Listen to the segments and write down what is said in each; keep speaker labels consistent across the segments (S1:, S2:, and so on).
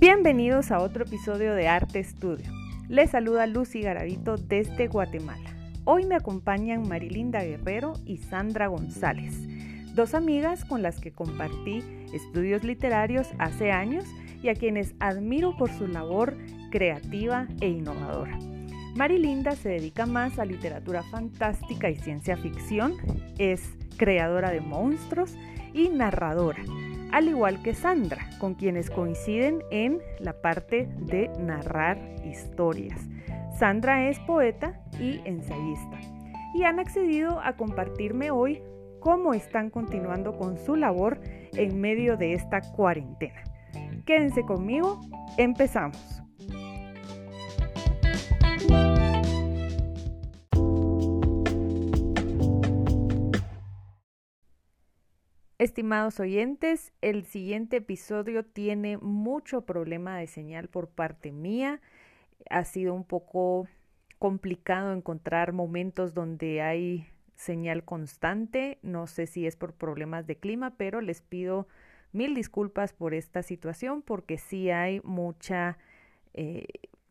S1: Bienvenidos a otro episodio de Arte Estudio. Les saluda Lucy Garavito desde Guatemala. Hoy me acompañan Marilinda Guerrero y Sandra González, dos amigas con las que compartí estudios literarios hace años y a quienes admiro por su labor creativa e innovadora. Marilinda se dedica más a literatura fantástica y ciencia ficción, es creadora de monstruos y narradora al igual que Sandra, con quienes coinciden en la parte de narrar historias. Sandra es poeta y ensayista y han accedido a compartirme hoy cómo están continuando con su labor en medio de esta cuarentena. Quédense conmigo, empezamos. Estimados oyentes, el siguiente episodio tiene mucho problema de señal por parte mía. Ha sido un poco complicado encontrar momentos donde hay señal constante. No sé si es por problemas de clima, pero les pido mil disculpas por esta situación porque sí hay mucha eh,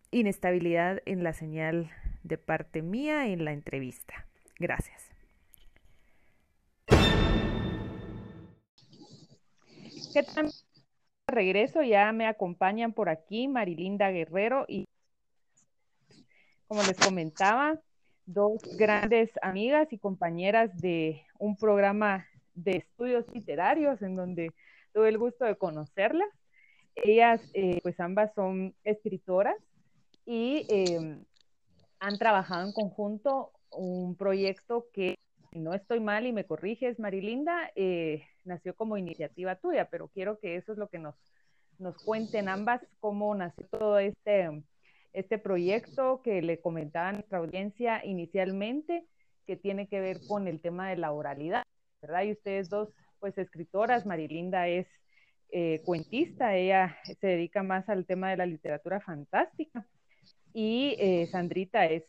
S1: inestabilidad en la señal de parte mía en la entrevista. Gracias. ¿Qué tal? Regreso, ya me acompañan por aquí Marilinda Guerrero y, como les comentaba, dos grandes amigas y compañeras de un programa de estudios literarios en donde tuve el gusto de conocerlas. Ellas, eh, pues ambas son escritoras y em, han trabajado en conjunto un proyecto que si no estoy mal y me corriges, Marilinda, eh, nació como iniciativa tuya, pero quiero que eso es lo que nos, nos cuenten ambas, cómo nació todo este, este proyecto que le comentaba a nuestra audiencia inicialmente, que tiene que ver con el tema de la oralidad, ¿verdad? Y ustedes dos, pues escritoras, Marilinda es eh, cuentista, ella se dedica más al tema de la literatura fantástica, y eh, Sandrita es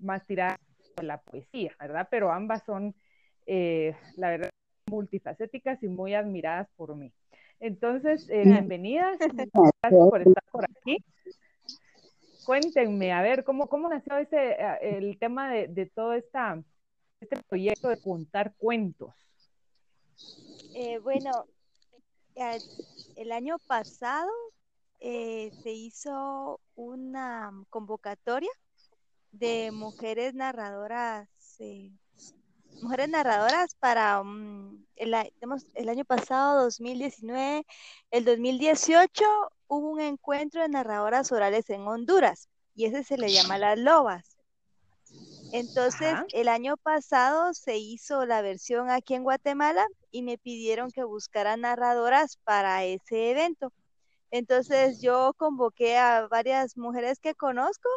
S1: más tirada la poesía, ¿verdad? Pero ambas son, eh, la verdad, multifacéticas y muy admiradas por mí. Entonces, eh, bienvenidas, gracias por estar por aquí. Cuéntenme, a ver, ¿cómo, cómo nació ese, eh, el tema de, de todo esta, este proyecto de contar cuentos?
S2: bueno, el año pasado se hizo una convocatoria de mujeres narradoras, eh, mujeres narradoras para um, el, el, año pasado, 2019, el 2018 hubo un encuentro de narradoras orales en Honduras y ese se le llama Las Lobas. Entonces, el año pasado se hizo la versión aquí en Guatemala y me pidieron que buscara narradoras para ese evento. Entonces, yo convoqué a varias mujeres que conozco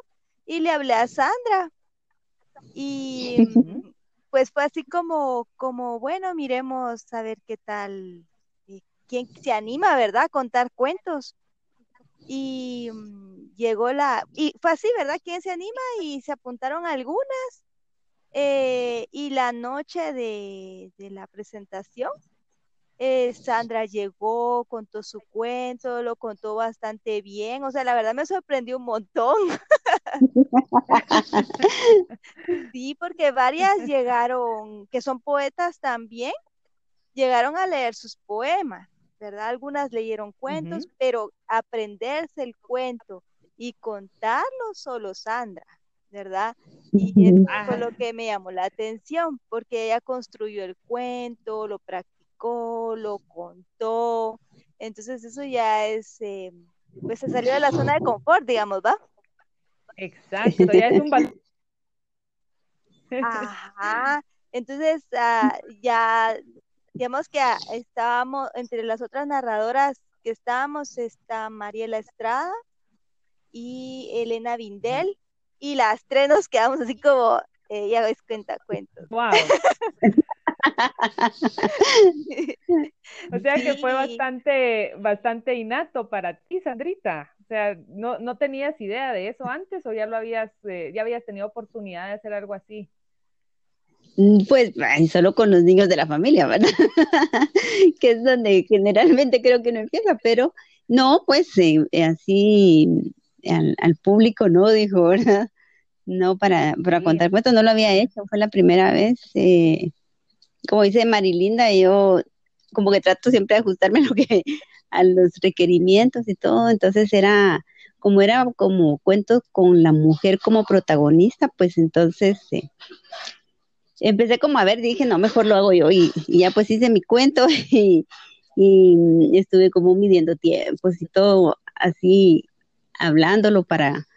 S2: y le hablé a Sandra. Y pues fue así como, como, bueno, miremos a ver qué tal, eh, quién se anima, ¿verdad? A contar cuentos. Y mm, llegó la, y fue así, ¿verdad? ¿Quién se anima? Y se apuntaron algunas. Eh, y la noche de, de la presentación, eh, Sandra llegó, contó su cuento, lo contó bastante bien, o sea, la verdad me sorprendió un montón. sí, porque varias llegaron, que son poetas también, llegaron a leer sus poemas, ¿verdad? Algunas leyeron cuentos, pero aprenderse el cuento y contarlo solo Sandra, ¿verdad? Y eso fue lo que me llamó la atención, porque ella construyó el cuento, lo practicó lo contó. Entonces eso ya es, eh, pues se salió de la zona de confort, digamos, ¿va?
S1: Exacto, ya es un
S2: Ajá. Entonces ah, ya, digamos que ah, estábamos, entre las otras narradoras que estábamos, está Mariela Estrada y Elena Vindel, y las tres nos quedamos así como, eh, ya ves cuenta cuentos.
S1: Wow. o sea que fue bastante, bastante innato para ti, Sandrita. O sea, ¿no, no tenías idea de eso antes o ya lo habías, eh, ya habías tenido oportunidad de hacer algo así?
S3: Mm, pues solo con los niños de la familia, ¿verdad? que es donde generalmente creo que no empieza, pero No, pues eh, así al, público, ¿no? Dijo, ¿verdad? No, para, para contar cuentos no lo había hecho, fue la primera vez. Eh, como dice Marilinda, yo como que trato siempre de ajustarme a, los requerimientos y todo, entonces era como era como cuentos con la mujer como protagonista, pues entonces eh, empecé como a ver, dije, no, mejor lo hago yo y, ya pues hice mi cuento y, estuve como midiendo tiempos y todo así hablándolo para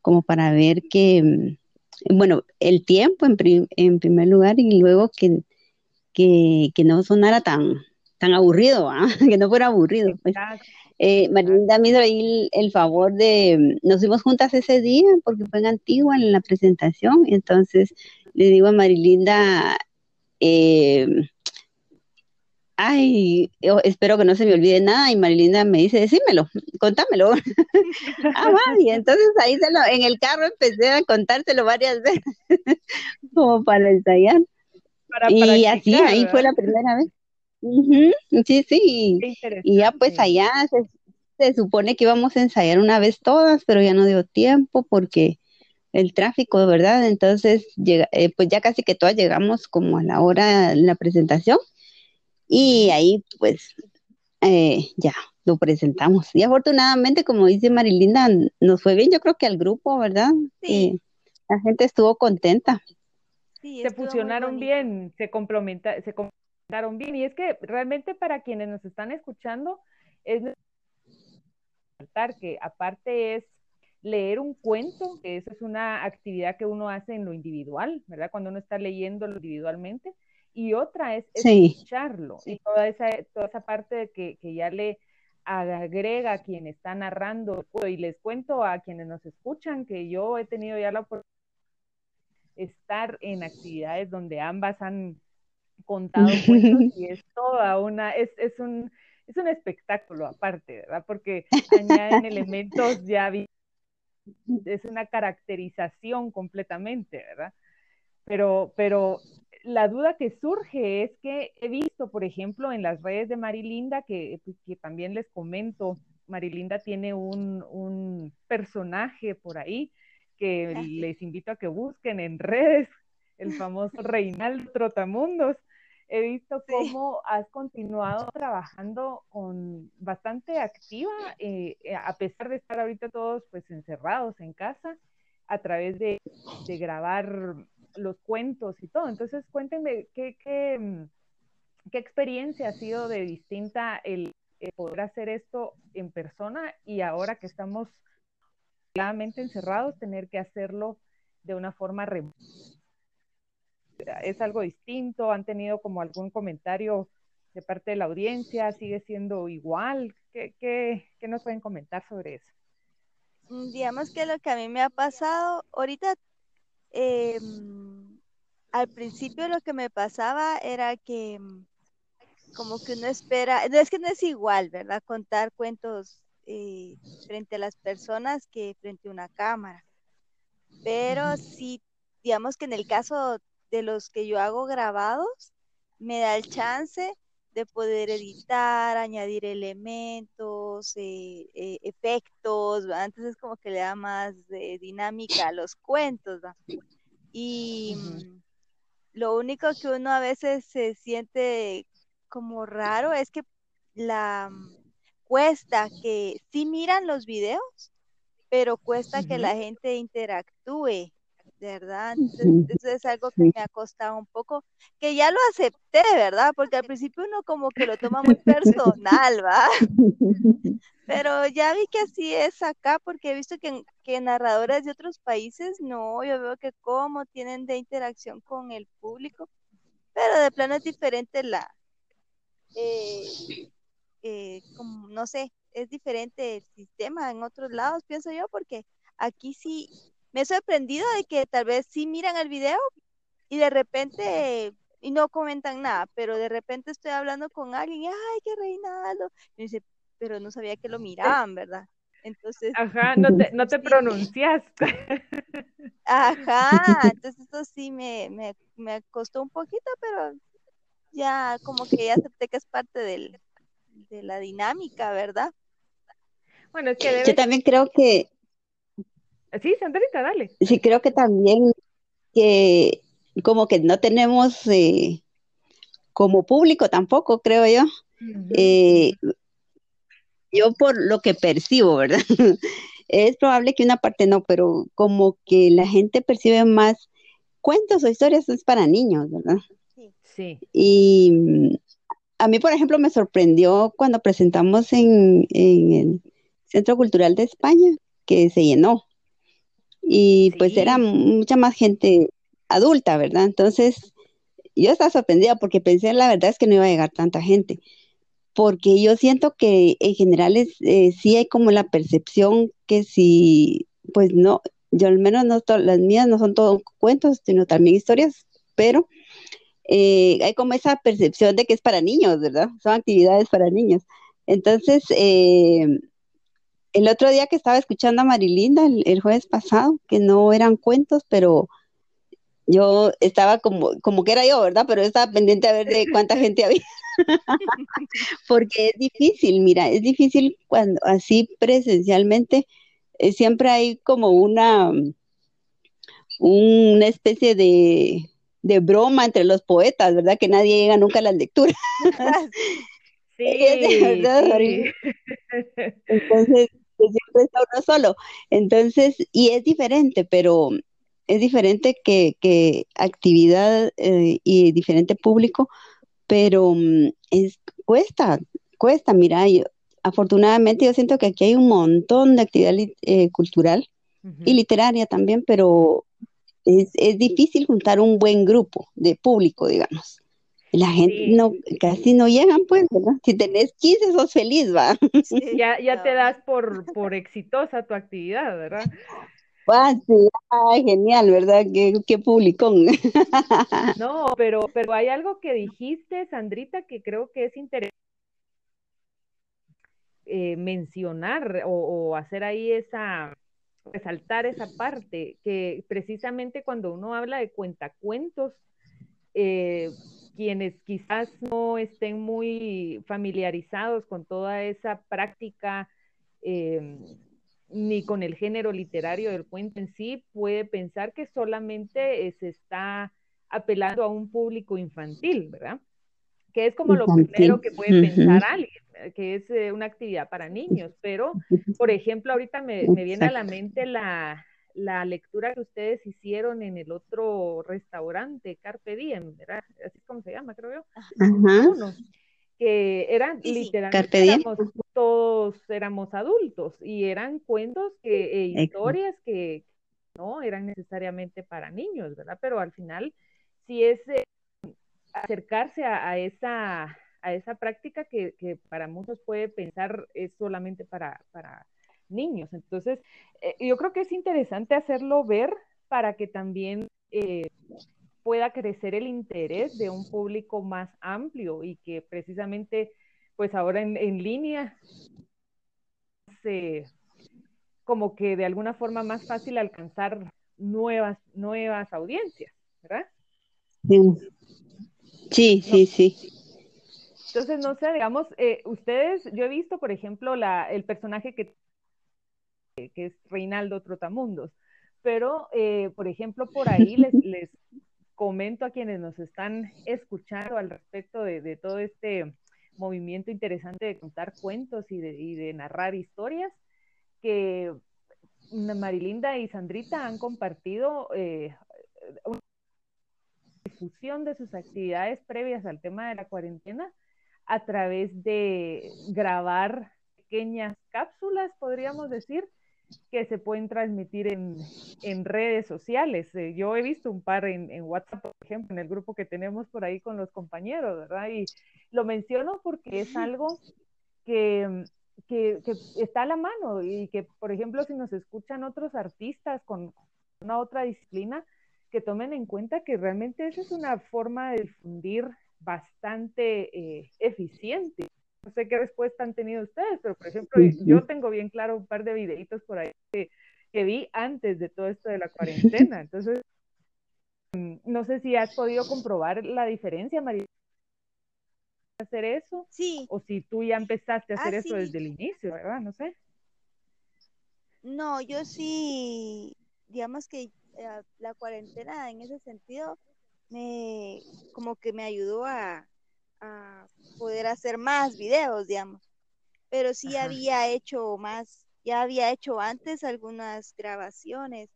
S3: como para ver que, mm, bueno, el tiempo en primer lugar y luego que, que, que no sonara tan, tan aburrido, ¿ah? que no fuera aburrido. Pues. Eh, Marinda me hizo ahí el, favor de, nos fuimos juntas ese día porque fue en Antigua en la presentación, entonces le digo a Marilinda, eh, ay, espero que no se me olvide nada, y Marilinda me dice, decímelo, contámelo. ah, y entonces ahí se lo, en el carro empecé a contárselo varias veces, como para ensayar. Y así, ahí fue la primera vez sí, sí. Y ya pues allá se, supone que íbamos a ensayar una vez todas, pero ya no dio tiempo porque el tráfico, ¿verdad? Entonces, llega, eh, pues ya casi que todas llegamos como a la hora de la presentación y ahí pues eh, ya lo presentamos. Y afortunadamente, como dice Marilinda, nos fue bien, yo creo que al grupo, ¿verdad? Sí. la gente estuvo contenta.
S1: Se fusionaron bien, se complementa, se bien. Y es que realmente para quienes nos están escuchando, es que aparte es leer un cuento, que eso es una actividad que uno hace en lo individual, ¿verdad? Cuando uno está leyéndolo individualmente. Y otra es escucharlo. Y toda esa, toda esa parte de que, que ya le agrega a quien está narrando. Y les cuento a quienes nos escuchan que yo he tenido ya la oportunidad estar en actividades donde ambas han contado cuentos y es toda una, es, es, un, es un espectáculo aparte, ¿verdad? Porque añaden elementos ya, es una caracterización completamente, ¿verdad? Pero, pero la duda que surge es que he visto, por ejemplo, en las redes de Marilinda, que, pues, que también les comento, Marilinda tiene un, un personaje por ahí que les invito a que busquen en redes, el famoso Reinaldo Trotamundos, he visto cómo has continuado trabajando con bastante activa, eh, eh, a pesar de estar ahorita todos pues encerrados en casa, a través de, grabar los cuentos y todo. Entonces, cuéntenme qué, qué, mm, qué experiencia ha sido de distinta el, poder hacer esto en persona y ahora que estamos claramente encerrados, tener que hacerlo de una forma remota es algo distinto, han tenido como algún comentario de parte de la audiencia, sigue siendo igual, ¿qué, qué, qué nos pueden comentar sobre eso?
S2: Mm, digamos que lo que a mí me ha pasado, ahorita, eh, al principio lo que me pasaba era que como que uno espera, no es que no es igual, ¿verdad? Contar cuentos eh, frente a las personas que frente a una cámara. Pero sí, digamos que en el caso de los que yo hago grabados, me da el chance de poder editar, añadir elementos, eh, eh, efectos, entonces como que le da más dinámica a los cuentos. Y mm, lo único que uno a veces se siente como raro es que la mm, cuesta que sí miran los videos, pero cuesta que la gente interactúe ¿verdad? Entonces, eso es algo que me ha costado un poco, que ya lo acepté, ¿verdad? Porque al principio uno como que lo toma muy personal, ¿va? Pero ya vi que así es acá, porque he visto que, que narradores de otros países, no, yo veo que cómo tienen de interacción con el público, pero de plano es diferente la, eh, eh, como, no sé, es diferente el sistema en otros lados, pienso yo, porque aquí sí me he sorprendido de que tal vez sí miran el video y de repente y no comentan nada, pero de repente estoy hablando con alguien y ay, qué Reinaldo. Y dice, pero no sabía que lo miraban, ¿verdad? Entonces.
S1: Ajá, no te, no te pronunciaste.
S2: Ajá, entonces eso sí me, me, me costó un poquito, pero ya como que ya acepté que es parte del, de la dinámica, ¿verdad?
S1: Bueno, es que
S3: Yo también creo que...
S1: Sí, Sandrita, dale.
S3: Sí, creo que también que como que no tenemos eh, como público tampoco, creo yo. Eh, yo por lo que percibo, ¿verdad? es probable que una parte no, pero como que la gente percibe más cuentos o historias es para niños, ¿verdad?
S1: Sí.
S3: Y a mí, por ejemplo, me sorprendió cuando presentamos en, el Centro Cultural de España, que se llenó. Y pues era mucha más gente adulta, ¿verdad? Entonces, yo estaba sorprendida porque pensé, la verdad es que no iba a llegar tanta gente. Porque yo siento que en general es, eh, sí hay como la percepción que si, pues no, yo al menos no, las mías no son todos cuentos, sino también historias, pero eh, hay como esa percepción de que es para niños, ¿verdad? Son actividades para niños. Entonces, eh, el otro día que estaba escuchando a Marilinda, el, jueves pasado, que no eran cuentos, pero yo estaba como, como que era yo, ¿verdad? Pero estaba pendiente a ver de cuánta gente había. Porque es difícil, mira, es difícil cuando así presencialmente, eh, siempre hay como una, una especie de, de broma entre los poetas, ¿verdad? Que nadie llega nunca a las lecturas.
S1: Sí, ¿verdad?
S3: Entonces, pues, siempre está uno solo. Entonces, y es diferente, pero es diferente que, que actividad eh, y diferente público, pero mm, es, cuesta, cuesta, mira, afortunadamente yo siento que aquí hay un montón de actividad eh, cultural y literaria también, pero es, es, difícil juntar un buen grupo de público, digamos. La gente no, casi no llegan, pues, ¿verdad? Si tenés 15, sos feliz, va.
S1: ya ya te das por, por exitosa tu actividad, ¿verdad?
S3: Ah, sí, ah, genial, ¿verdad? Qué, qué publicón.
S1: No, pero, pero hay algo que dijiste, Sandrita, que creo que es interesante eh, mencionar o, o hacer ahí esa, resaltar esa parte, que precisamente cuando uno habla de cuentacuentos, eh, quienes quizás no estén muy familiarizados con toda esa práctica, eh, ni con el género literario del cuento en sí, puede pensar que solamente se está apelando a un público infantil, ¿verdad? Que es como lo primero que puede pensar alguien que es eh, una actividad para niños, pero, por ejemplo, ahorita me, viene a la mente la, lectura que ustedes hicieron en el otro restaurante, Carpe Diem, ¿verdad? Así es como se llama, creo yo. Uno, que eran literalmente todos éramos adultos y eran cuentos que, e historias que no eran necesariamente para niños, ¿verdad? Pero al final, si es eh, acercarse a, esa a esa práctica que, para muchos puede pensar es solamente para, para niños. Entonces, eh, yo creo que es interesante hacerlo ver para que también eh, pueda crecer el interés de un público más amplio y que precisamente, pues ahora en, línea, se, como que de alguna forma más fácil alcanzar nuevas, nuevas audiencias, ¿verdad?
S3: Sí, sí, sí.
S1: Entonces, no sé, digamos, eh, ustedes, yo he visto, por ejemplo, la, el personaje que, que es Reinaldo Trotamundos, pero, eh, por ejemplo, por ahí les, les comento a quienes nos están escuchando al respecto de, todo este movimiento interesante de contar cuentos y de, y de narrar historias, que Marilinda y Sandrita han compartido eh, una difusión de sus actividades previas al tema de la cuarentena a través de grabar pequeñas cápsulas, podríamos decir, que se pueden transmitir en, redes sociales. Eh, yo he visto un par en, WhatsApp, por ejemplo, en el grupo que tenemos por ahí con los compañeros, ¿verdad? Y lo menciono porque es algo que, que, está a la mano y que, por ejemplo, si nos escuchan otros artistas con una otra disciplina, que tomen en cuenta que realmente esa es una forma de difundir bastante eh, eficiente. No sé qué respuesta han tenido ustedes, pero por ejemplo, yo tengo bien claro un par de videitos por ahí que, vi antes de todo esto de la cuarentena. Entonces, mm, no sé si has podido comprobar la diferencia, María, hacer eso.
S2: Sí.
S1: O si tú ya empezaste a hacer eso desde el inicio, ¿verdad? No sé.
S2: No, yo sí, digamos que eh, la cuarentena en ese sentido me como que me ayudó a, a poder hacer más videos, digamos. Pero sí
S1: Ajá.
S2: había hecho más, ya había hecho antes algunas grabaciones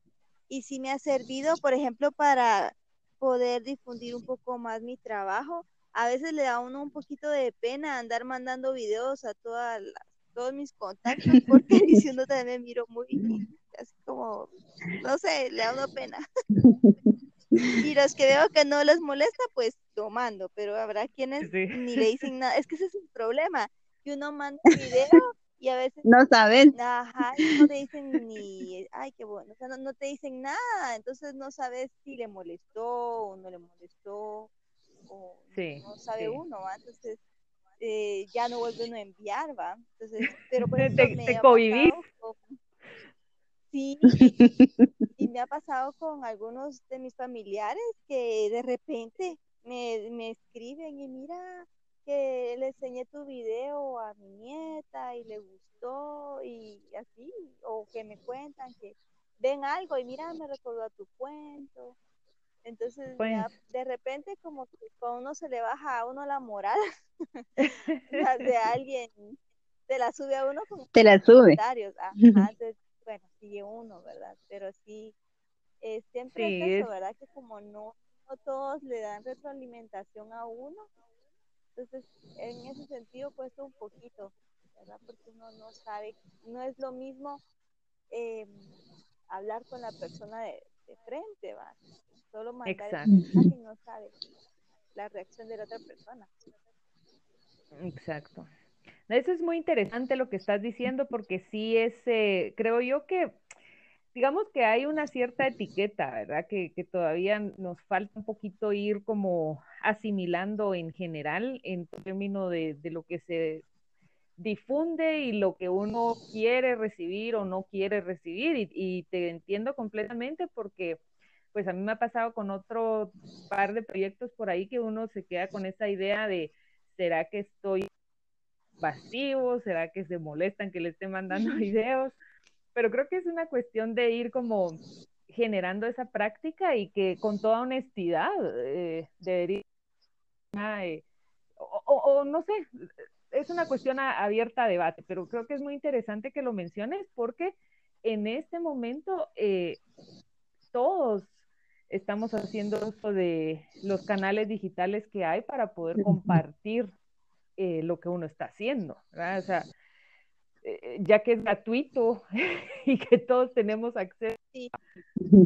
S2: y sí me ha servido, por ejemplo, para poder difundir un poco más mi trabajo. A veces le da a uno un poquito de pena andar mandando videos a todas las- todos mis contactos porque diciendo también me miro muy así como, no sé, le da a uno pena. Y los que veo que no les molesta, pues lo mando, pero habrá quienes
S1: Sí.
S2: ni le dicen nada. Es que ese es el problema, que uno manda un video y a veces
S3: No sabes.
S2: Ajá, no te dicen ni, ay, qué bueno, o sea, no, no te dicen nada, entonces no sabes si le molestó o no le molestó, o
S1: Sí,
S2: no sabe
S1: sí.
S2: uno, ¿va? Entonces eh, ya no vuelve uno a enviar, ¿va? Entonces, pero por ejemplo,
S1: Te, te cohibís.
S2: Sí, y me ha pasado con algunos de mis familiares que de repente me, me escriben y mira que le enseñé tu video a mi nieta y le gustó y así, o que me cuentan que ven algo y mira, me recordó a tu cuento. Entonces,
S1: Pues,
S2: de repente como que con uno se le baja a uno la moral, de alguien, se la sube a uno con
S3: Te la sube.
S2: comentarios. Ajá, entonces, bueno, sigue uno, ¿verdad? Pero sí, eh, siempre
S1: sí,
S2: es eso, ¿verdad? Que como no, no todos le dan retroalimentación a uno, entonces en ese sentido cuesta un poquito, ¿verdad? Porque uno no sabe, no es lo mismo eh, hablar con la persona de, de frente, ¿va? Solo mandar el
S1: exacto,
S2: mensaje y no sabe la reacción de la otra persona.
S1: exacto. Eso es muy interesante lo que estás diciendo porque sí es, eh, creo yo que, digamos que hay una cierta etiqueta, ¿verdad? Que, que todavía nos falta un poquito ir como asimilando en general en términos de, de lo que se difunde y lo que uno quiere recibir o no quiere recibir. Y, y, te entiendo completamente porque pues a mí me ha pasado con otro par de proyectos por ahí que uno se queda con esa idea de, ¿será que estoy vacío? ¿Será que se molestan que le esté mandando videos? Pero creo que es una cuestión de ir como generando esa práctica y que con toda honestidad eh, debería, eh, o, o, o no sé, es una cuestión a, abierta a debate, pero creo que es muy interesante que lo menciones porque en este momento eh, todos estamos haciendo uso de los canales digitales que hay para poder compartir eh, lo que uno está haciendo, ¿verdad? O sea, eh, ya que es gratuito y que todos tenemos acceso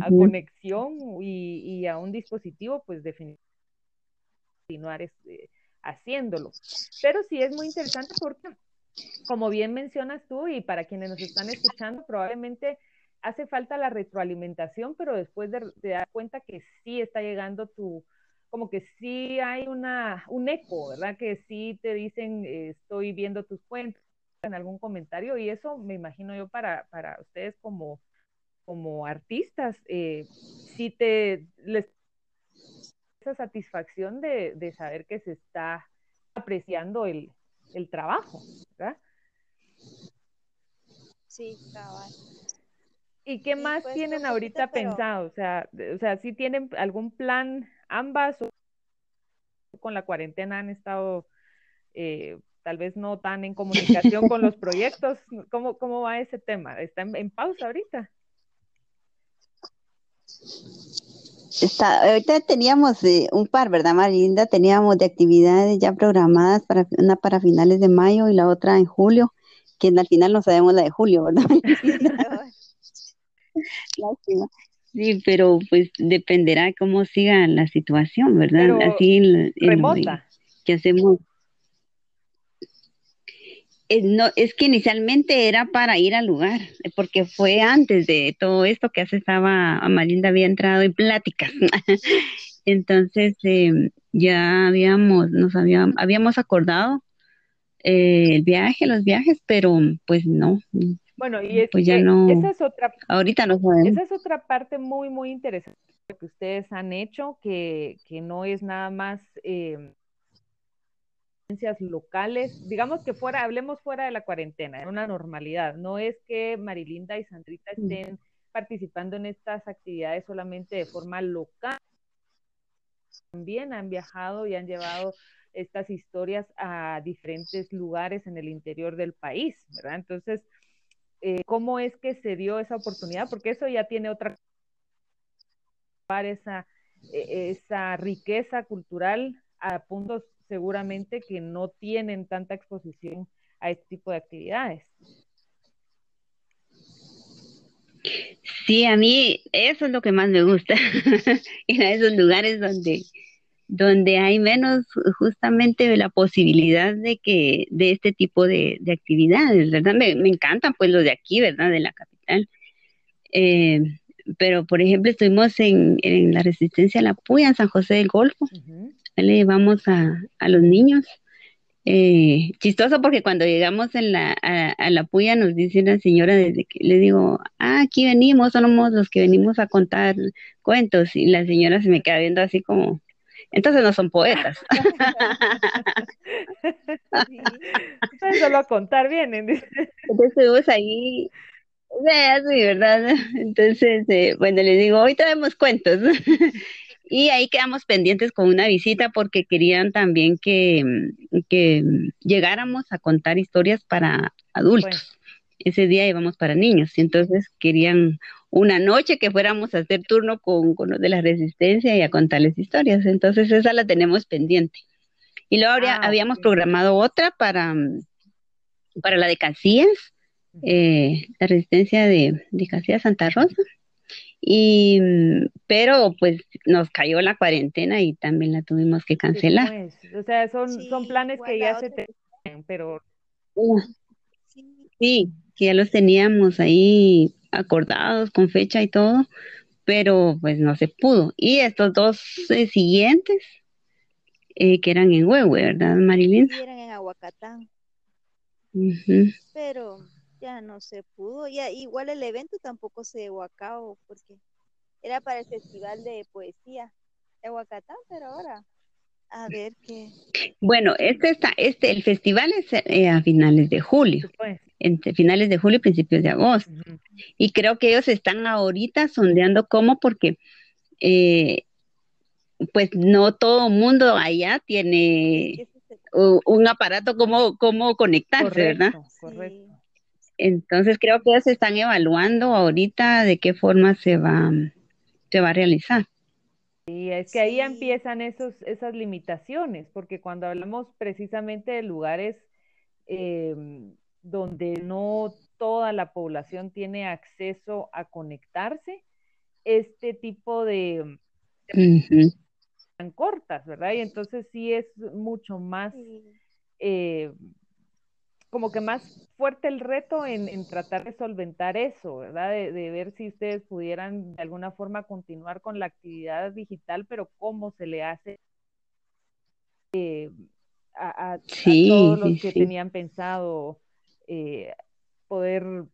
S1: a conexión y, y a un dispositivo, pues definitivamente continuar eh, haciéndolo. Pero sí es muy interesante porque, como bien mencionas tú y para quienes nos están escuchando, probablemente hace falta la retroalimentación, pero después de, de dar cuenta que sí está llegando tu, como que sí hay una, un eco, ¿verdad? Que sí te dicen, eh, estoy viendo tus cuentas en algún comentario y eso me imagino yo para, para ustedes como, como artistas, eh, sí te les esa satisfacción de, de, saber que se está apreciando el, el trabajo, ¿verdad?
S2: Sí, cabal.
S1: ¿Y qué
S2: Sí,
S1: más
S2: pues,
S1: tienen ahorita
S2: pero-
S1: pensado? O sea, o sea, ¿sí tienen algún plan ambas con la cuarentena han estado eh, tal vez no tan en comunicación con los proyectos? ¿Cómo, cómo va ese tema? ¿Está en, en pausa ahorita?
S3: Está, ahorita teníamos eh, un par, ¿verdad, Marinda? Teníamos de actividades ya programadas para una para finales de mayo y la otra en julio, que al final no sabemos la de julio, ¿verdad? Lástima. Sí, pero pues dependerá cómo siga la situación, ¿verdad?
S1: Pero
S3: Así en,
S1: Remota.
S3: que hacemos. Eh, no, es que inicialmente era para ir al lugar, porque fue antes de todo esto que hace estaba, Amalinda había entrado en pláticas. Entonces eh, ya habíamos, nos habíamos, habíamos acordado eh, el viaje, los viajes, pero pues no,
S1: Bueno, y es
S3: Pues ya
S1: que
S3: no-
S1: esa es otra
S3: ahorita no sabemos.
S1: Esa es otra parte muy, muy interesante que ustedes han hecho, que, que no es nada más eh, locales, digamos que fuera, hablemos fuera de la cuarentena, en una normalidad. No es que Marilinda y Sandrita mm. estén participando en estas actividades solamente de forma local. También han viajado y han llevado estas historias a diferentes lugares en el interior del país, ¿verdad? Entonces, eh, ¿cómo es que se dio esa oportunidad? Porque eso ya tiene otra esa, e, esa riqueza cultural a puntos seguramente que no tienen tanta exposición a este tipo de actividades.
S3: Sí, a mí eso es lo que más me gusta, ir esos lugares donde, donde hay menos justamente la posibilidad de que de este tipo de, actividades, ¿verdad? Me, me, encantan pues los de aquí, ¿verdad? De la capital. Eh, pero, por ejemplo, estuvimos en, en, la Resistencia a la Puya, en San José del Golfo. Le llevamos a, a los niños. Eh, chistoso porque cuando llegamos en la, a, la puya nos dice la señora desde que le digo, ah, aquí venimos, somos los que venimos a contar cuentos y la señora se me queda viendo así como, entonces no son poetas.
S1: sí. Solo a contar vienen.
S3: Entonces estuvimos ahí Sí, ¿verdad? Entonces, eh, bueno, les digo, hoy traemos cuentos. y ahí quedamos pendientes con una visita porque querían también que, que llegáramos a contar historias para adultos. Ese día íbamos para niños, y entonces querían una noche que fuéramos a hacer turno con, con los de la resistencia y a contarles historias. Entonces esa la tenemos pendiente. Y luego ah, habíamos programado otra para, para la de Casillas, eh, la resistencia de, de Santa Rosa. Y, pero pues nos cayó la cuarentena y también la tuvimos que cancelar.
S1: Pues, o sea, son, son planes que ya se tienen, pero...
S3: Sí, que ya los teníamos ahí acordados con fecha y todo, pero pues no se pudo. Y estos dos eh, siguientes, eh, que eran en Huehue, ¿verdad, Marilyn?
S2: Sí, eran en Aguacatán. Pero ya no se pudo. Ya, igual el evento tampoco se llevó a cabo porque era para el Festival de Poesía de Huacatán, pero ahora a ver qué.
S3: Bueno, este está, este, el festival es eh, a finales de julio, entre finales de julio y principios de agosto. Y creo que ellos están ahorita sondeando cómo, porque eh, pues no todo mundo allá tiene un aparato como, como conectarse, ¿verdad? Correcto. Entonces creo que ellos están evaluando ahorita de qué forma se va, se va a realizar.
S1: Y es que ahí empiezan esos, esas limitaciones, porque cuando hablamos precisamente de lugares em, donde no toda la población tiene acceso a conectarse, este tipo de, tan cortas, ¿verdad? Y entonces sí es mucho más eh, como que más fuerte el reto en, tratar de solventar eso, ¿verdad? De, ver si ustedes pudieran de alguna forma continuar con la actividad digital, pero cómo se le hace eh, a, todos los que tenían pensado eh, poder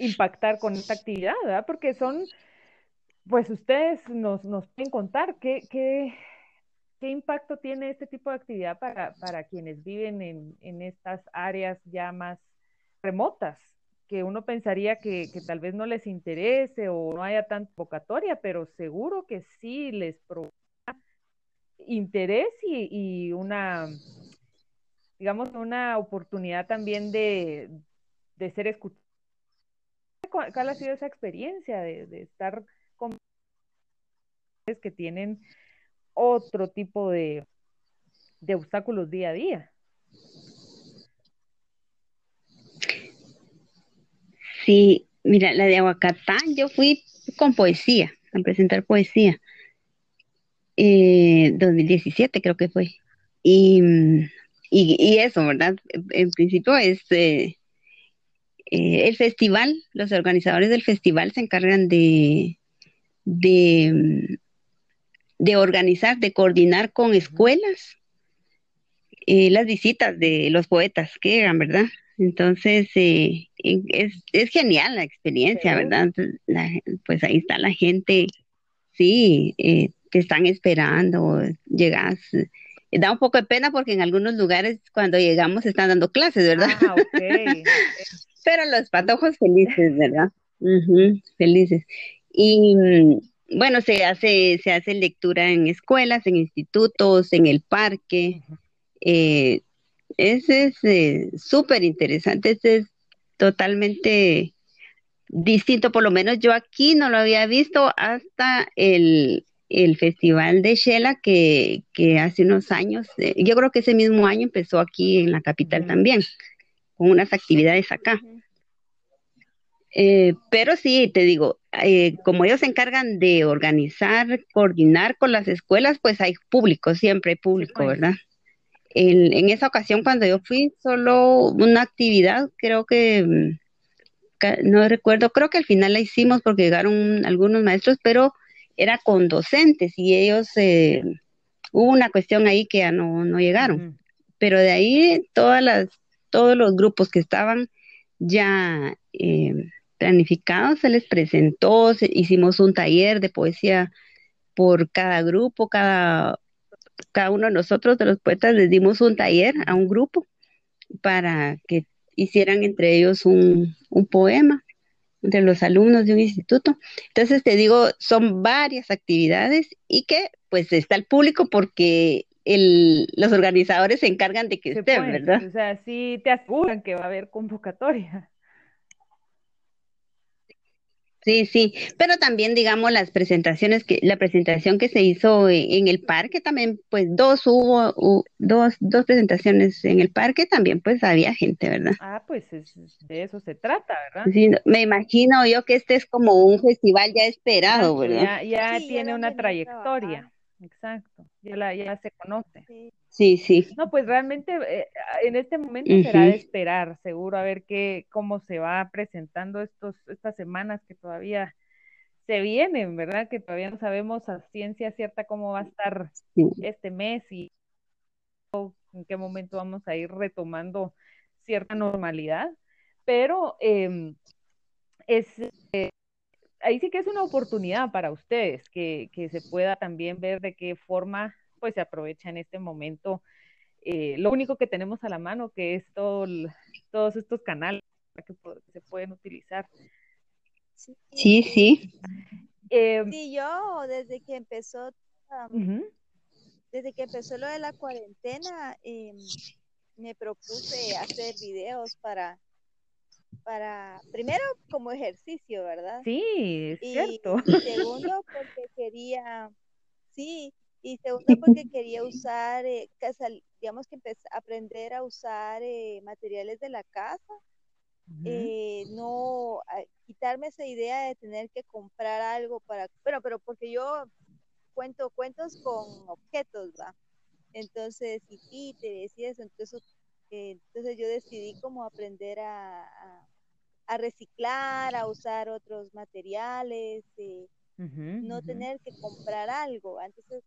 S1: impactar con esta actividad, ¿verdad? Porque son, pues ustedes nos, nos pueden contar qué, qué, ¿Qué impacto tiene este tipo de actividad para, para quienes viven en, en, estas áreas ya más remotas? Que uno pensaría que, tal vez no les interese o no haya tanta convocatoria, pero seguro que sí les provoca interés y, y una, digamos, una oportunidad también de, de ser escuchado. ¿Cuál ha sido esa experiencia de, de estar con que tienen otro tipo de, de obstáculos día a día.
S3: Sí, mira, la de Aguacatán, yo fui con poesía, a presentar poesía. Eh, 2017 creo que fue. Y, y, eso, ¿verdad? En principio es eh, eh, el festival, los organizadores del festival se encargan de, de de organizar, de coordinar con escuelas eh, las visitas de los poetas que llegan, ¿verdad? Entonces, eh, es, es, genial la experiencia, ¿verdad? pues ahí está la gente, sí, eh, te están esperando, llegas, da un poco de pena porque en algunos lugares cuando llegamos están dando clases, ¿verdad?
S1: Ah.
S3: Pero los patojos felices, ¿verdad? felices. Y mm, bueno, se hace, se hace lectura en escuelas, en institutos, en el parque. Eh, ese es eh, súper interesante, ese es totalmente distinto, por lo menos yo aquí no lo había visto hasta el, festival de Shela que, hace unos años, eh, yo creo que ese mismo año empezó aquí en la capital también, con unas actividades acá. Eh, pero sí, te digo, eh, como ellos se encargan de organizar, coordinar con las escuelas, pues hay público, siempre hay público, pues. ¿verdad? En, en, esa ocasión, cuando yo fui, solo una actividad, creo que, mm, no recuerdo, creo que al final la hicimos porque llegaron algunos maestros, pero era con docentes y ellos, eh, hubo una cuestión ahí que ya no, no llegaron. Pero de ahí, todas las, todos los grupos que estaban ya eh, planificados, se les presentó, hicimos un taller de poesía por cada grupo, cada cada uno de nosotros, de los poetas, les dimos un taller a un grupo para que hicieran entre ellos un, poema entre los alumnos de un instituto. Entonces te digo, son varias actividades y que pues está el público porque el, los organizadores se encargan de que estén, ¿verdad?
S1: O sea, sí te aseguran que va a haber convocatoria.
S3: Sí, sí, pero también digamos las presentaciones que la presentación que se hizo en, el parque también pues dos hubo dos dos presentaciones en el parque también pues había gente, ¿verdad?
S1: Ah, pues de eso se trata, ¿verdad?
S3: Sí, me imagino yo que este es como un festival ya esperado, ¿verdad?
S1: Ya, ya tiene una trayectoria. Exacto, ya la ya se conoce.
S3: Sí, sí.
S1: No, pues realmente eh, en este momento será de esperar, seguro, a ver qué, cómo se va presentando estos, estas semanas que todavía se vienen, ¿verdad? Que todavía no sabemos a ciencia cierta cómo va a estar este mes y en qué momento vamos a ir retomando cierta normalidad, pero em, es, eh, ahí sí que es una oportunidad para ustedes, que, que se pueda también ver de qué forma pues se aprovecha en este momento eh, lo único que tenemos a la mano, que es todo todos estos canales que, se pueden utilizar.
S3: Sí, sí.
S2: Eh, sí, yo desde que empezó, desde que empezó lo de la cuarentena, em, me propuse hacer videos para, para, primero como ejercicio, ¿verdad?
S1: Sí, es cierto.
S2: Y segundo, porque quería, sí, y segundo, porque quería usar, eh, digamos que empezar, aprender a usar eh, materiales de la casa. Eh, no quitarme esa idea de tener que comprar algo para, bueno, pero porque yo cuento cuentos con objetos, ¿va? Entonces, y títeres y eso, entonces, entonces yo decidí como aprender a, a, reciclar, a usar otros materiales, no tener que comprar algo. Entonces,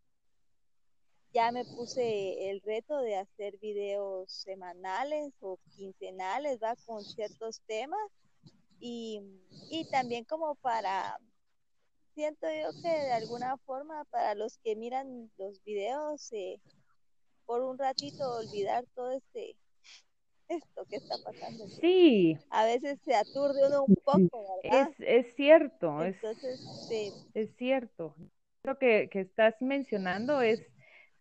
S2: ya me puse el reto de hacer videos semanales o quincenales, va, con ciertos temas. Y, también como para, siento yo que de alguna forma para los que miran los videos, eh, por un ratito olvidar todo este, esto que está pasando.
S1: Sí.
S2: A veces se aturde uno un poco,
S1: ¿verdad? Es, es cierto. Entonces, es, es cierto. Lo que, que estás mencionando es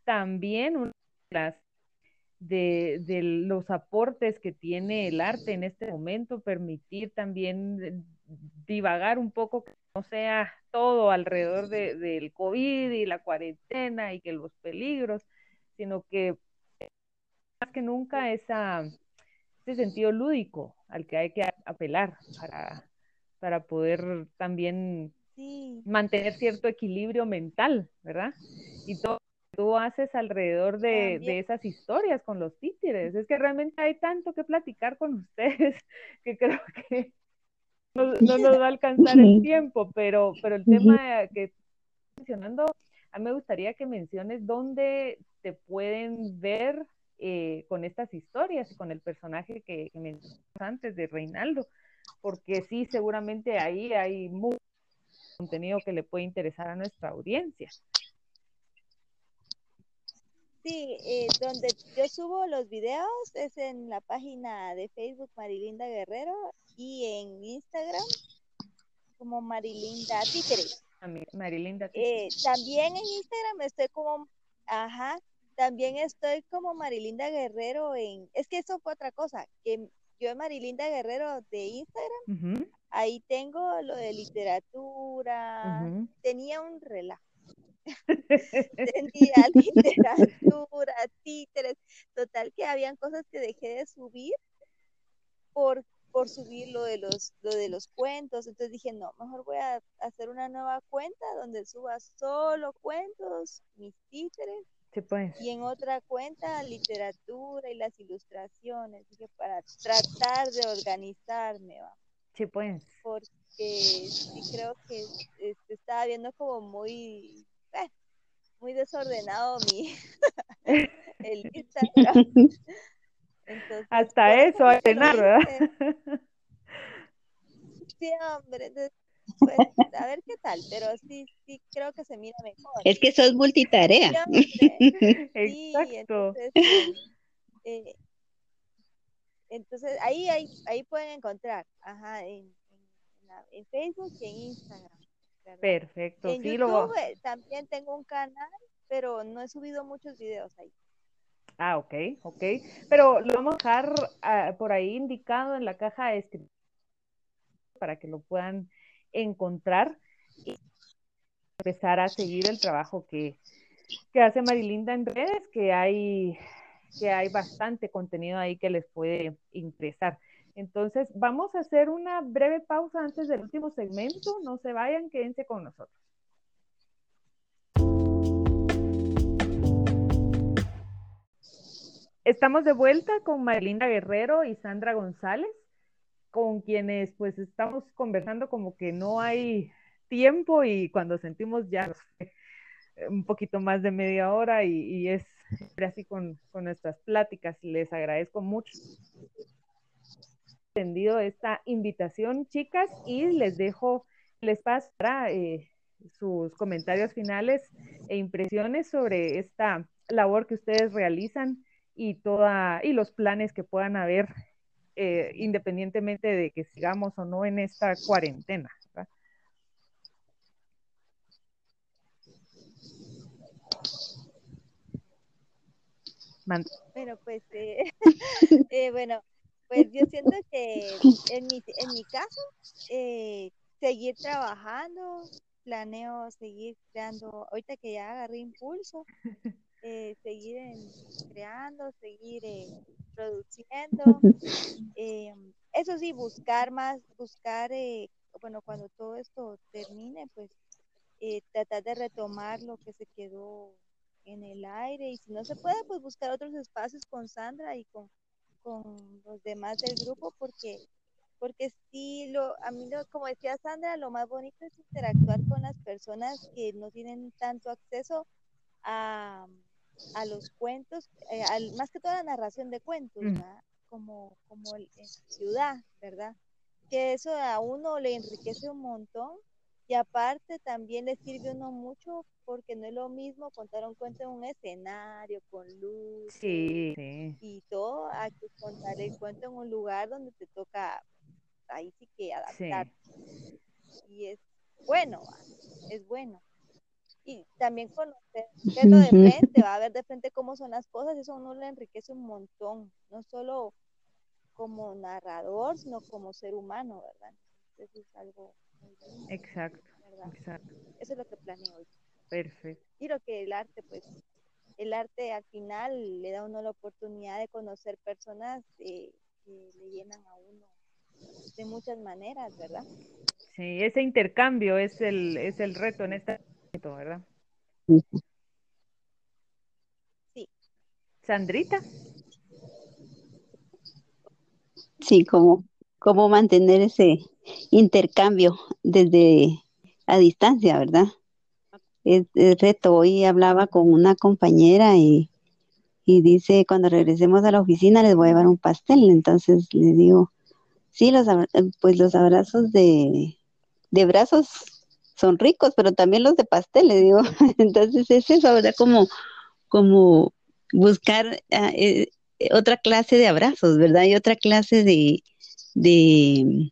S1: también una de, de, los aportes que tiene el arte en este momento, permitir también divagar un poco, que no sea todo alrededor del COVID y la cuarentena y que los peligros, sino que más que nunca esa, ese sentido lúdico al que hay que apelar para, para poder también mantener cierto equilibrio mental, ¿verdad? Y todo tú haces alrededor de, esas historias con los títeres. Es que realmente hay tanto que platicar con ustedes que creo que no, nos va a alcanzar el tiempo, pero, pero el tema que estoy mencionando, a mí me gustaría que menciones dónde te pueden ver eh, con estas historias y con el personaje que, que mencionamos antes de Reinaldo, porque sí, seguramente ahí hay mucho contenido que le puede interesar a nuestra audiencia.
S2: Sí, eh, donde yo subo los videos es en la página de Facebook Marilinda Guerrero y en Instagram como Marilinda Títeres.
S1: Marilinda
S2: eh, también en Instagram estoy como, ajá, también estoy como Marilinda Guerrero en, es que eso fue otra cosa, que yo Marilinda Guerrero de Instagram, ahí tengo lo de literatura, tenía un relajo Tenía literatura, títeres, total que habían cosas que dejé de subir por, por subir lo de los lo de los cuentos. Entonces dije, no, mejor voy a hacer una nueva cuenta donde suba solo cuentos, mis títeres.
S1: Pues.
S2: Y en otra cuenta literatura y las ilustraciones, dije, para tratar de organizarme, va.
S1: Sí, pues.
S2: Porque sí creo que este, estaba viendo como muy eh, muy desordenado mi el Instagram.
S1: Hasta eso, a cenar, ¿verdad?
S2: Sí, hombre, pues, a ver qué tal, pero sí, sí creo que se mira mejor.
S3: Es que sos multitarea.
S2: Sí, Entonces, eh, eh, entonces ahí, ahí, ahí pueden encontrar, ajá, en, en Facebook y en Instagram.
S1: Perfecto.
S2: En YouTube eh, también tengo un canal, pero no he subido muchos videos ahí.
S1: Ah, ok, ok. Pero lo vamos a dejar ah, por ahí indicado en la caja de para que lo puedan encontrar y empezar a seguir el trabajo que, que hace Marilinda en redes, que hay, que hay bastante contenido ahí que les puede interesar. Entonces, vamos a hacer una breve pausa antes del último segmento. No se vayan, quédense con nosotros. Estamos de vuelta con Marilinda Guerrero y Sandra González, con quienes pues estamos conversando como que no hay tiempo y cuando sentimos ya un poquito más de media hora y, es así con, con nuestras pláticas. Les agradezco mucho esta invitación, chicas, y les dejo el espacio para eh, sus comentarios finales e impresiones sobre esta labor que ustedes realizan y toda y los planes que puedan haber eh, independientemente de que sigamos o no en esta cuarentena.
S2: Bueno, pues, eh, bueno, pues yo siento que en mi, en mi caso, eh, seguir trabajando, planeo seguir creando, ahorita que ya agarré impulso, eh, seguir creando, seguir eh, produciendo. eso sí, buscar más, buscar, bueno, cuando todo esto termine, pues tratar de retomar lo que se quedó en el aire y si no se puede, pues buscar otros espacios con Sandra y con con los demás del grupo porque porque sí, lo, a mí, lo, como decía Sandra, lo más bonito es interactuar con las personas que no tienen tanto acceso a, a los cuentos, eh, al, más que toda la narración de cuentos, mm. como, como en ciudad, ¿verdad? Que eso a uno le enriquece un montón y aparte también le sirve a uno mucho porque no es lo mismo contar un cuento en un escenario con luz y todo, a que contar el cuento en un lugar donde te toca ahí sí que adaptar. Y es bueno, es bueno. Y también conocer, verlo de frente, va a ver de frente cómo son las cosas, eso a uno le enriquece un montón, no solo como narrador, sino como ser humano, ¿verdad? Eso es algo
S1: Exacto, exacto.
S2: Eso es lo que planeo hoy.
S1: Perfecto.
S2: Y lo que el arte, pues, el arte al final le da a uno la oportunidad de conocer personas eh, que le llenan a uno de muchas maneras, ¿verdad?
S1: Sí, ese intercambio es el, es el reto en este ¿verdad?
S2: Sí.
S1: Sandrita.
S3: Sí, como cómo mantener ese intercambio desde a distancia, ¿verdad? Es, reto. Hoy hablaba con una compañera y, dice, cuando regresemos a la oficina les voy a llevar un pastel. Entonces le digo, sí, los, pues los abrazos de, de brazos son ricos, pero también los de pastel, le digo. Entonces es eso, ¿verdad? Como, como buscar ah, eh, otra clase de abrazos, ¿verdad? Y otra clase de, de,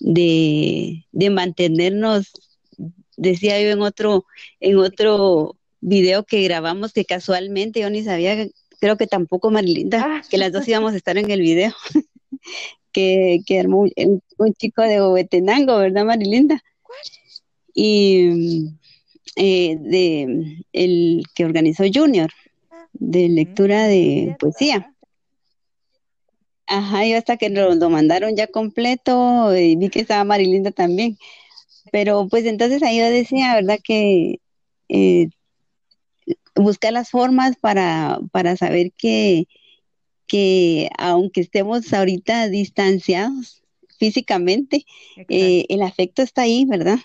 S3: de, mantenernos, decía yo en otro, en otro video que grabamos que casualmente yo ni sabía, creo que tampoco Marilinda, ah. que las dos íbamos a estar en el video, que, que un, chico de Huetenango, ¿verdad Marilinda? Y eh, de el que organizó Junior, de lectura de poesía. Ajá, y hasta que nos lo mandaron ya completo, y vi que estaba Marilinda también. Pero pues entonces ahí yo decía, ¿verdad? Que eh, buscar las formas para, para saber que, que aunque estemos ahorita distanciados físicamente, eh, el afecto está ahí, ¿verdad?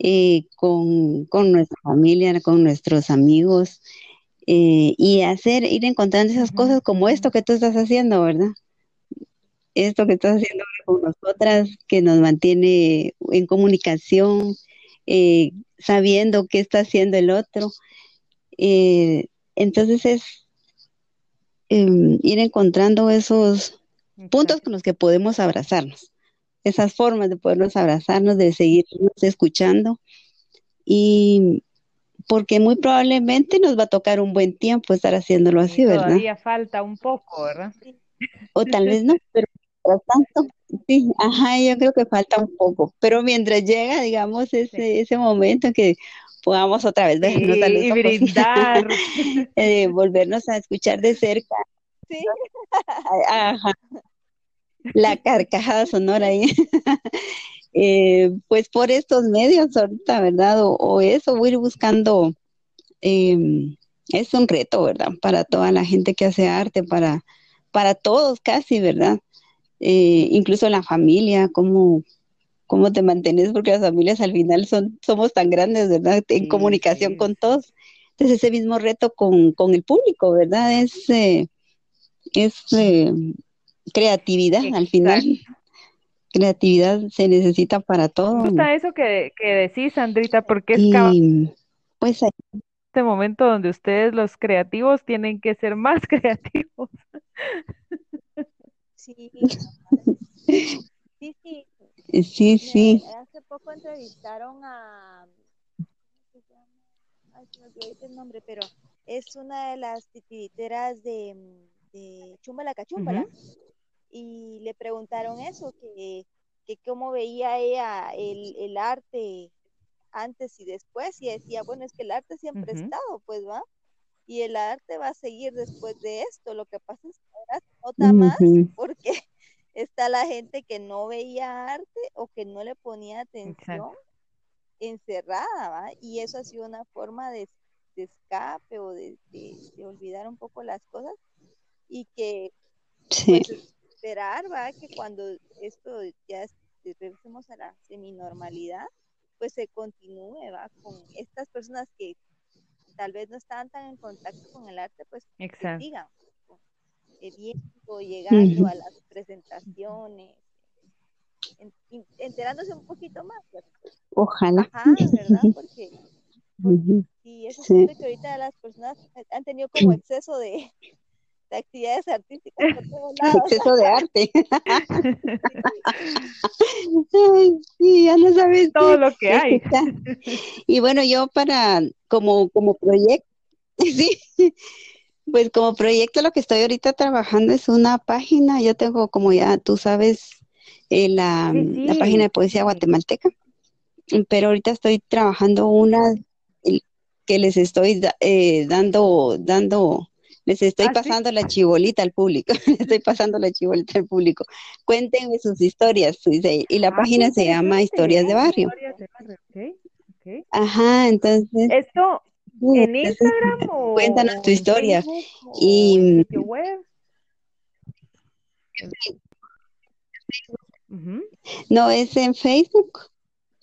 S3: Eh, con, con, nuestra familia, con nuestros amigos, eh, y hacer, ir encontrando esas cosas como esto que tú estás haciendo, ¿verdad? Esto que estás haciendo con nosotras, que nos mantiene en comunicación, eh, sabiendo qué está haciendo el otro. entonces es em, ir encontrando esos puntos con los que podemos abrazarnos esas formas de podernos abrazarnos, de seguirnos escuchando y porque muy probablemente nos va a tocar un buen tiempo estar haciéndolo así, ¿verdad?
S1: Todavía falta un poco, ¿verdad?
S3: O tal vez no, pero por tanto, sí, ajá, yo creo que falta un poco, pero mientras llega, digamos, ese, ese momento que podamos otra vez vernos
S1: y brindar.
S3: eh, volvernos a escuchar de cerca.
S2: Sí.
S3: Ajá la carcajada sonora ahí. Eh, pues por estos medios ahorita, ¿verdad? O, eso, voy ir buscando, em, es un reto, ¿verdad? Para toda la gente que hace arte, para, para todos casi, ¿verdad? Eh, incluso la familia, cómo, cómo te mantienes, porque las familias al final son, somos tan grandes, ¿verdad? En comunicación con todos. Entonces ese mismo reto con, con el público, ¿verdad? Es, eh, es creatividad al final. Creatividad se necesita para todo.
S1: Me gusta eso que, que decís, Sandrita, porque es
S3: pues
S1: este momento donde ustedes los creativos tienen que ser más creativos.
S2: Sí,
S3: sí, sí. Sí, sí.
S2: Hace poco entrevistaron a, el nombre, pero es una de las titiriteras de, de Chumbala Cachumbala y le preguntaron eso, que, que cómo veía ella el, el, arte antes y después, y decía, bueno, es que el arte siempre ha estado, pues va, y el arte va a seguir después de esto, lo que pasa es que ahora se nota más porque está la gente que no veía arte o que no le ponía atención encerrada, ¿va? Y eso ha sido una forma de, escape o de, de, olvidar un poco las cosas y que pues, esperar, va, que cuando esto ya regresemos a la seminormalidad, pues se continúe, va, con estas personas que tal vez no estaban tan en contacto con el arte, pues que sigan viendo, llegando a las presentaciones, enterándose un poquito más.
S3: Ojalá.
S2: Ajá, ¿verdad? Porque, y eso es que ahorita las personas han tenido como exceso de, de actividades artísticas por todos lados.
S3: Exceso de arte. sí, ya no sabes
S1: todo lo que hay.
S3: Y bueno, yo para como como proyecto, sí, pues como proyecto lo que estoy ahorita trabajando es una página. Yo tengo como ya tú sabes eh, la, la página de poesía guatemalteca, pero ahorita estoy trabajando una que les estoy eh, dando dando les estoy ah, pasando la chibolita al público, les estoy pasando la chibolita al público. Cuéntenme sus historias, y la ah, página se llama Historias de Barrio. Ajá, entonces.
S1: ¿Esto en Instagram o
S3: Cuéntanos tu historia. y
S1: web?
S3: No, es en Facebook.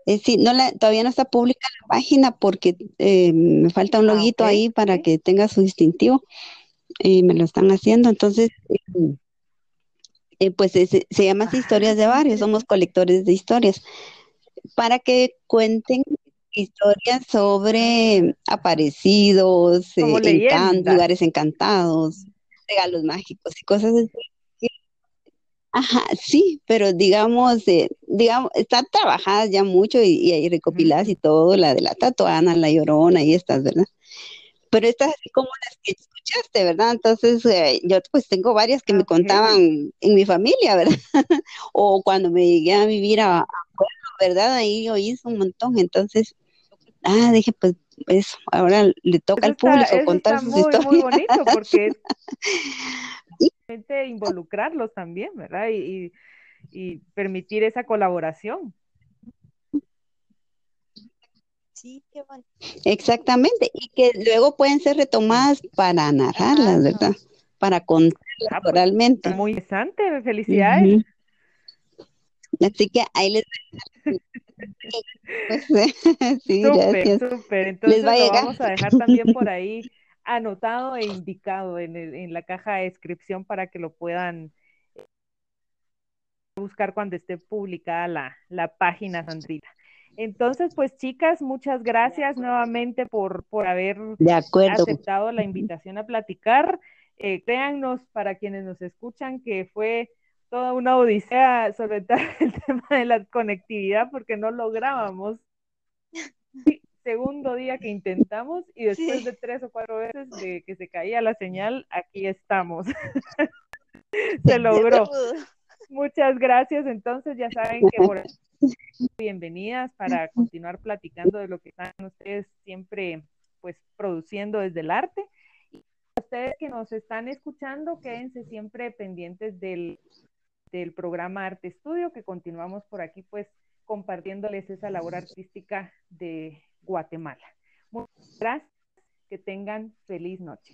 S3: Es, sí, no la, todavía no está pública la página porque eh, me falta un ah, loguito ahí para que tenga su distintivo y me lo están haciendo. Entonces, eh, eh, pues se, llama así Historias de Barrio, somos colectores de historias, para que cuenten historias sobre aparecidos, eh, lugares encantados, regalos mágicos y cosas así. Ajá, sí, pero digamos, eh, digamos, están trabajadas ya mucho y, y recopiladas y todo, la de la Tatuana, la Llorona y estas, ¿verdad? Pero estas así como las que escuchaste, ¿verdad? Entonces, eh, yo pues tengo varias que me contaban en mi familia, ¿verdad? o cuando me llegué a vivir a, a ¿verdad? Ahí oí un montón, entonces, ah, dije, pues eso, ahora le toca al público contar sus
S1: muy,
S3: historias.
S1: Muy bonito porque es involucrarlos también, ¿verdad? Y, y, permitir esa colaboración.
S2: Sí, qué bueno.
S3: Exactamente, y que luego pueden ser retomadas para narrarlas, ¿verdad? Para contarlas ah, pues, oralmente.
S1: Muy interesante, felicidades.
S3: Así que ahí les
S1: sí, súper, súper. Entonces lo vamos a dejar también por ahí anotado e indicado en, en la caja de descripción para que lo puedan eh, buscar cuando esté publicada la, la página Sandrita. Entonces, pues chicas, muchas gracias nuevamente por, por haber aceptado la invitación a platicar. Eh, créannos, para quienes nos escuchan, que fue toda una odisea sobre todo el tema de la conectividad porque no lográbamos segundo día que intentamos y después de tres o cuatro veces de que se caía la señal, aquí estamos. se logró. Muchas gracias. Entonces ya saben que por bienvenidas para continuar platicando de lo que están ustedes siempre pues produciendo desde el arte. Y ustedes que nos están escuchando, quédense siempre pendientes del, del programa Arte Estudio, que continuamos por aquí pues compartiéndoles esa labor artística de Guatemala. Muchas gracias, que tengan feliz noche.